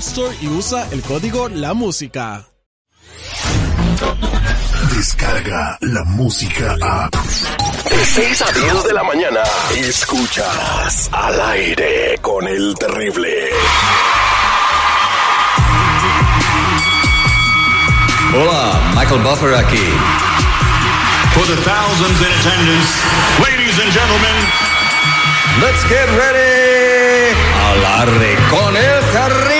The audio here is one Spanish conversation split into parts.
Store y usa el código La Música. Descarga la música a. De 6 a 10 de la mañana. Escuchas al aire con el terrible. Hola, Michael Buffer aquí. For the thousands in attendance, ladies and gentlemen, Let's get ready. Al aire con el terrible.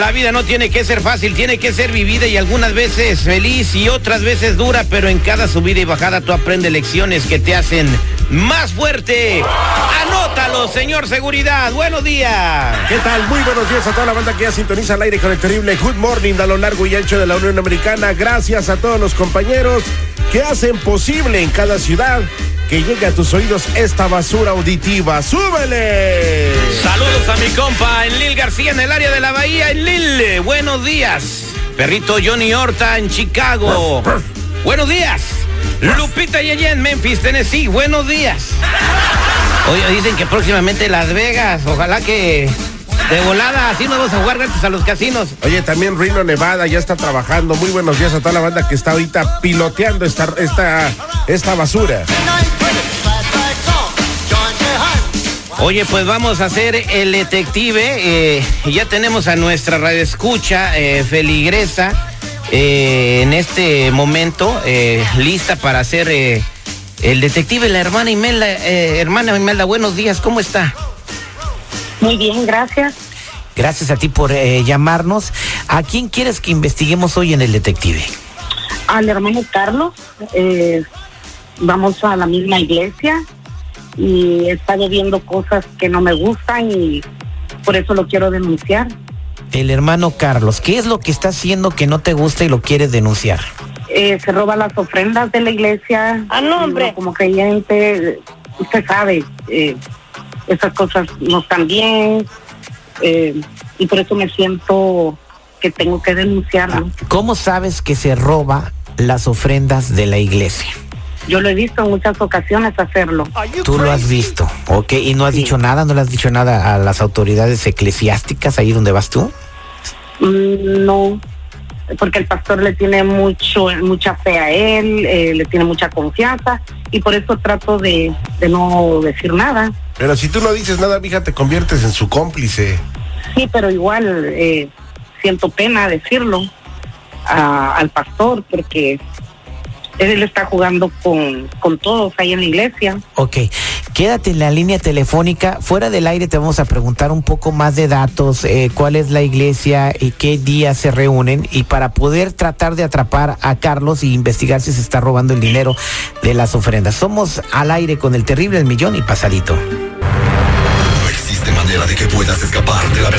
La vida no tiene que ser fácil, tiene que ser vivida y algunas veces feliz y otras veces dura, pero en cada subida y bajada tú aprendes lecciones que te hacen más fuerte. Anótalo, señor seguridad. Buenos días. ¿Qué tal? Muy buenos días a toda la banda que ya sintoniza al aire con el terrible Good Morning a lo largo y ancho de la Unión Americana. Gracias a todos los compañeros que hacen posible en cada ciudad que llegue a tus oídos esta basura auditiva. ¡Súbele! Saludos a mi compa en Lil García en el área de la Bahía en Lil. Buenos días. Perrito Johnny Horta en Chicago. Buenos días. Lupita Yeye en Memphis, Tennessee. Buenos días. Oye, dicen que próximamente Las Vegas. Ojalá que de volada así nos vamos a jugar gratis a los casinos. Oye, también Reno Nevada ya está trabajando. Muy buenos días a toda la banda que está ahorita piloteando esta, esta, esta basura. Oye, pues vamos a hacer el detective. eh, ya tenemos a nuestra radioescucha, eh, feligresa, eh, en este momento, eh, lista para hacer eh, el detective, la hermana Imelda. eh, hermana Imelda, buenos días, ¿cómo está? Muy bien, gracias. Gracias a ti por eh, llamarnos. ¿A quién quieres que investiguemos hoy en el detective? Al hermano Carlos, eh, vamos a la misma iglesia y he estado viendo cosas que no me gustan y por eso lo quiero denunciar. El hermano Carlos, ¿qué es lo que está haciendo que no te gusta y lo quieres denunciar? Eh, se roba las ofrendas de la iglesia. Ah, no, hombre. Uno Como creyente, usted sabe, eh, esas cosas no están bien eh, y por eso me siento que tengo que denunciarlo. ¿Cómo sabes que se roba las ofrendas de la iglesia? Yo lo he visto en muchas ocasiones hacerlo. Tú lo has visto, ¿ok? ¿Y no has Sí. dicho nada? ¿No le has dicho nada a las autoridades eclesiásticas ahí donde vas tú? Mm, No, porque el pastor le tiene mucho, mucha fe a él, eh, le tiene mucha confianza y por eso trato de, de no decir nada. Pero si tú no dices nada, mija, te conviertes en su cómplice. Sí, pero igual eh, siento pena decirlo a- al pastor porque él está jugando con, con todos ahí en la iglesia. Ok. Quédate en la línea telefónica. Fuera del aire te vamos a preguntar un poco más de datos, eh, cuál es la iglesia y qué día se reúnen y para poder tratar de atrapar a Carlos y investigar si se está robando el dinero de las ofrendas. Somos al aire con el terrible millón y pasadito.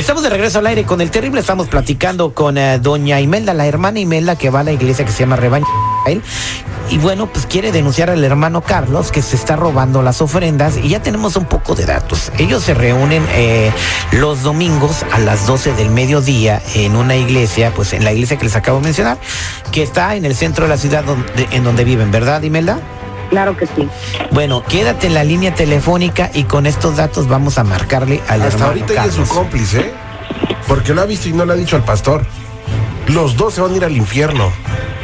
Estamos de regreso al aire con el terrible. Estamos platicando con eh, doña Imelda, la hermana Imelda que va a la iglesia que se llama Rebaño. Y bueno, pues quiere denunciar al hermano Carlos que se está robando las ofrendas y ya tenemos un poco de datos. Ellos se reúnen eh, los domingos a las 12 del mediodía en una iglesia, pues en la iglesia que les acabo de mencionar, que está en el centro de la ciudad en donde viven, ¿verdad, Imelda? Claro que sí. Bueno, quédate en la línea telefónica y con estos datos vamos a marcarle al Hasta hermano ahorita ella es Carlos. su cómplice, ¿eh? Porque lo ha visto y no le ha dicho al pastor. Los dos se van a ir al infierno.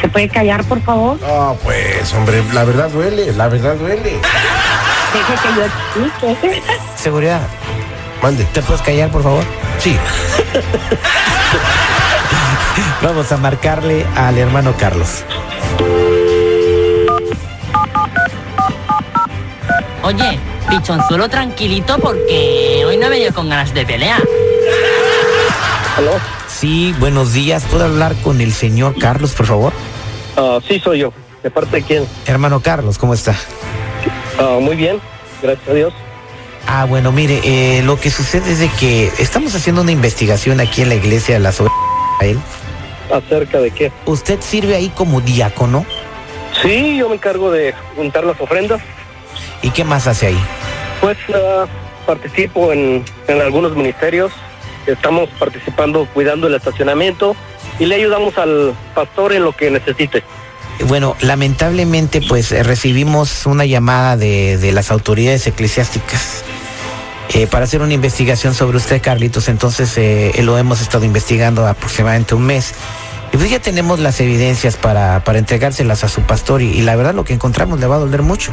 ¿Se puede callar, por favor? Ah, pues, hombre, la verdad duele, la verdad duele. Deje que yo explique. Seguridad, Mande. ¿te puedes callar, por favor? Sí. Vamos a marcarle al hermano Carlos. Oye, pichonzuelo tranquilito porque hoy no he venido con ganas de pelear. Sí, buenos días. ¿Puedo hablar con el señor Carlos, por favor? Ah, sí, soy yo. ¿De parte de quién? Hermano Carlos, ¿cómo está? Ah, muy bien, gracias a Dios. Ah, bueno, mire, eh, lo que sucede es de que estamos haciendo una investigación aquí en la iglesia de la Soberanía de Israel. ¿Acerca de qué? ¿Usted sirve ahí como diácono? Sí, yo me encargo de juntar las ofrendas. ¿Y qué más hace ahí? Pues ah, participo en, en algunos ministerios. Estamos participando cuidando el estacionamiento y le ayudamos al pastor en lo que necesite. Bueno, lamentablemente, pues eh, recibimos una llamada de, de las autoridades eclesiásticas eh, para hacer una investigación sobre usted, Carlitos. Entonces, eh, lo hemos estado investigando aproximadamente un mes. Y pues ya tenemos las evidencias para, para entregárselas a su pastor y, y la verdad lo que encontramos le va a doler mucho.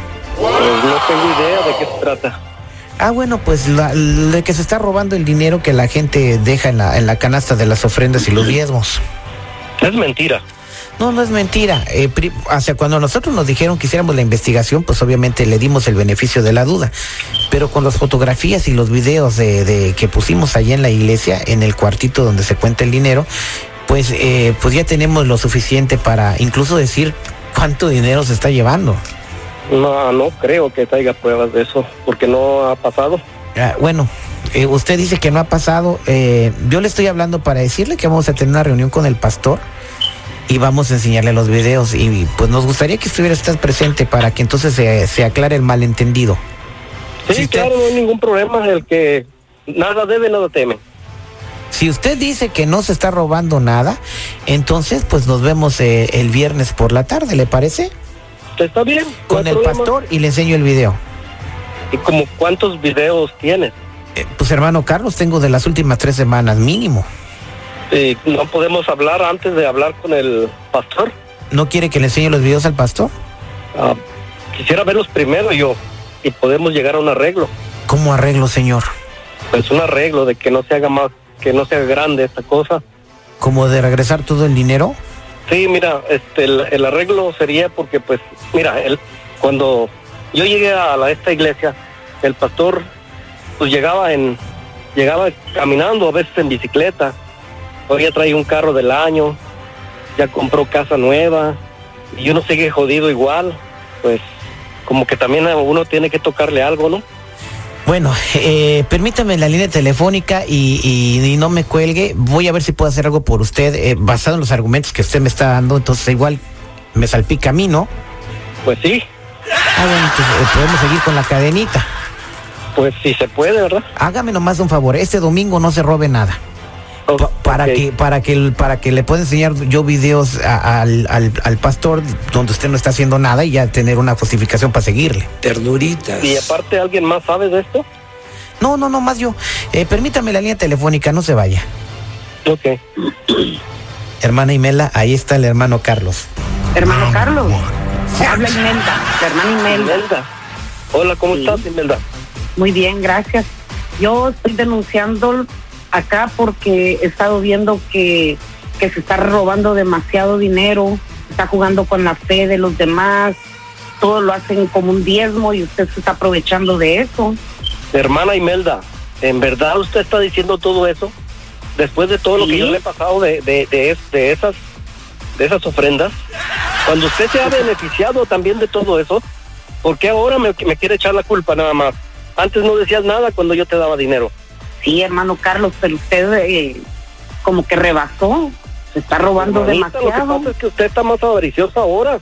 Pues no tengo idea de qué se trata. Ah, bueno, pues la, de que se está robando el dinero que la gente deja en la, en la canasta de las ofrendas y los diezmos. Es mentira. No, no es mentira. Eh, cuando nosotros nos dijeron que hiciéramos la investigación, pues obviamente le dimos el beneficio de la duda. Pero con las fotografías y los videos de, de que pusimos allá en la iglesia, en el cuartito donde se cuenta el dinero, pues, eh, pues ya tenemos lo suficiente para incluso decir cuánto dinero se está llevando. No, no creo que traiga pruebas de eso, porque no ha pasado. Ah, bueno, eh, usted dice que no ha pasado. eh, yo le estoy hablando para decirle que vamos a tener una reunión con el pastor y vamos a enseñarle los videos y pues nos gustaría que estuviera usted presente para que entonces se, se aclare el malentendido. Sí, Si usted- claro, no hay ningún problema. El que nada debe, nada teme. Si usted dice que no se está robando nada, entonces pues nos vemos eh, el viernes por la tarde, ¿le parece? ¿Está bien? Con el problema. pastor y le enseño el video. ¿Y como cuántos videos tienes? Eh, pues hermano Carlos, tengo de las últimas tres semanas mínimo. Eh, ¿No podemos hablar antes de hablar con el pastor? ¿No quiere que le enseñe los videos al pastor? Ah, quisiera verlos primero yo y podemos llegar a un arreglo. ¿Cómo arreglo, señor? Pues un arreglo de que no se haga más, que no sea grande esta cosa. ¿Como de regresar todo el dinero? Sí, mira, este, el, el arreglo sería porque, pues, mira, el, cuando yo llegué a esta iglesia, el pastor, pues llegaba en, llegaba caminando, a veces en bicicleta. Hoy ya trae un carro del año, ya compró casa nueva y uno sigue jodido igual. Pues, como que también a uno tiene que tocarle algo, ¿no? Bueno, eh, permítame la línea telefónica y, y- y no me cuelgue. Voy a ver si puedo hacer algo por usted, eh, basado en los argumentos que usted me está dando. Entonces, igual me salpica a mí, ¿no? Pues sí, Ah, bueno, entonces eh, podemos seguir con la cadenita. pues sí se puede, ¿verdad? Hágame nomás un favor, este domingo no se robe nada. Pa- para que para que para que le pueda enseñar yo videos a- al, al, al pastor donde usted no está haciendo nada y ya tener una justificación para seguirle. Y aparte, ¿alguien más sabe de esto? No, no, no, más yo. Eh, permítame la línea telefónica, no se vaya. Ok. Hermana Imela, ahí está el hermano Carlos. Hermano Carlos. Se habla Imelda, hermana Imelda. Imelda. Hola, ¿cómo estás, Imelda? Muy bien, gracias. Yo estoy denunciando acá porque he estado viendo que, que se está robando demasiado dinero, está jugando con la fe de los demás, todo lo hacen como un diezmo y usted se está aprovechando de eso. Hermana Imelda, ¿en verdad usted está diciendo todo eso? Después de todo lo que yo le he pasado de, de, de, de esas de esas ofrendas, cuando usted se ha beneficiado también de todo eso, ¿por qué ahora me, me quiere echar la culpa nada más? Antes no decías nada cuando yo te daba dinero. Sí, hermano Carlos, pero usted eh, como que rebasó, se está robando Hermanita, Lo demasiado. que pasa es que usted está más avariciosa ahora.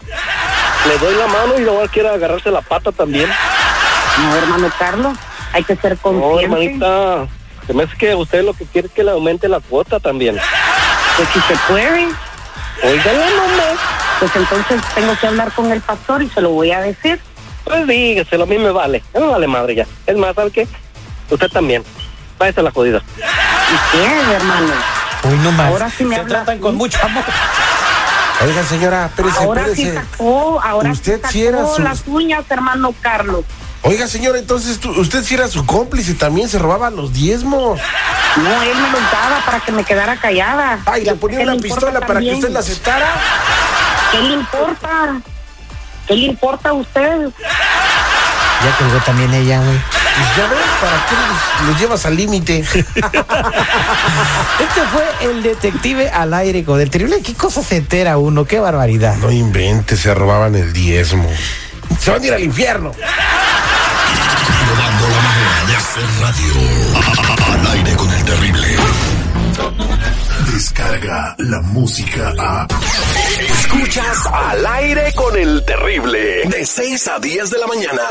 Le doy la mano y luego quiere agarrarse la pata también. No, hermano Carlos, hay que ser No, consciente. hermanita, se me hace que usted lo que quiere es que le aumente la cuota también. Pues si se puede, nomás. pues entonces tengo que hablar con el pastor y se lo voy a decir. Pues dígaselo, a mí me vale. A mí me vale madre ya. Es más, ¿sabe qué? Usted también. Váyase a la jodida. ¿Y qué, hermano? Uy, no más. Ahora sí me Se habla tratan así. con mucho amor. Oiga, señora, espérese, Ahora sí espérese. sacó, ahora Usted sí sacó sí era su- las uñas, hermano Carlos. Oiga, señora, entonces tú- usted sí era su cómplice, también se robaba los diezmos. No, él me los daba para que me quedara callada. Ay, le ponía ¿Qué una pistola para que usted la aceptara. ¿Qué le importa? ¿Qué le importa a usted? Ya colgó también ella, güey. Pues ya ves, ¿para qué los, los llevas al límite? Este fue el detective al aire con el terrible. ¿Qué cosa se entera uno? ¡Qué barbaridad! No inventes, se robaban el diezmo. Se van a ir al infierno. Probando la manera de hacer radio. Al aire con el terrible. Descarga la música a. Escuchas al aire con el terrible. De 6 a 10 de la mañana.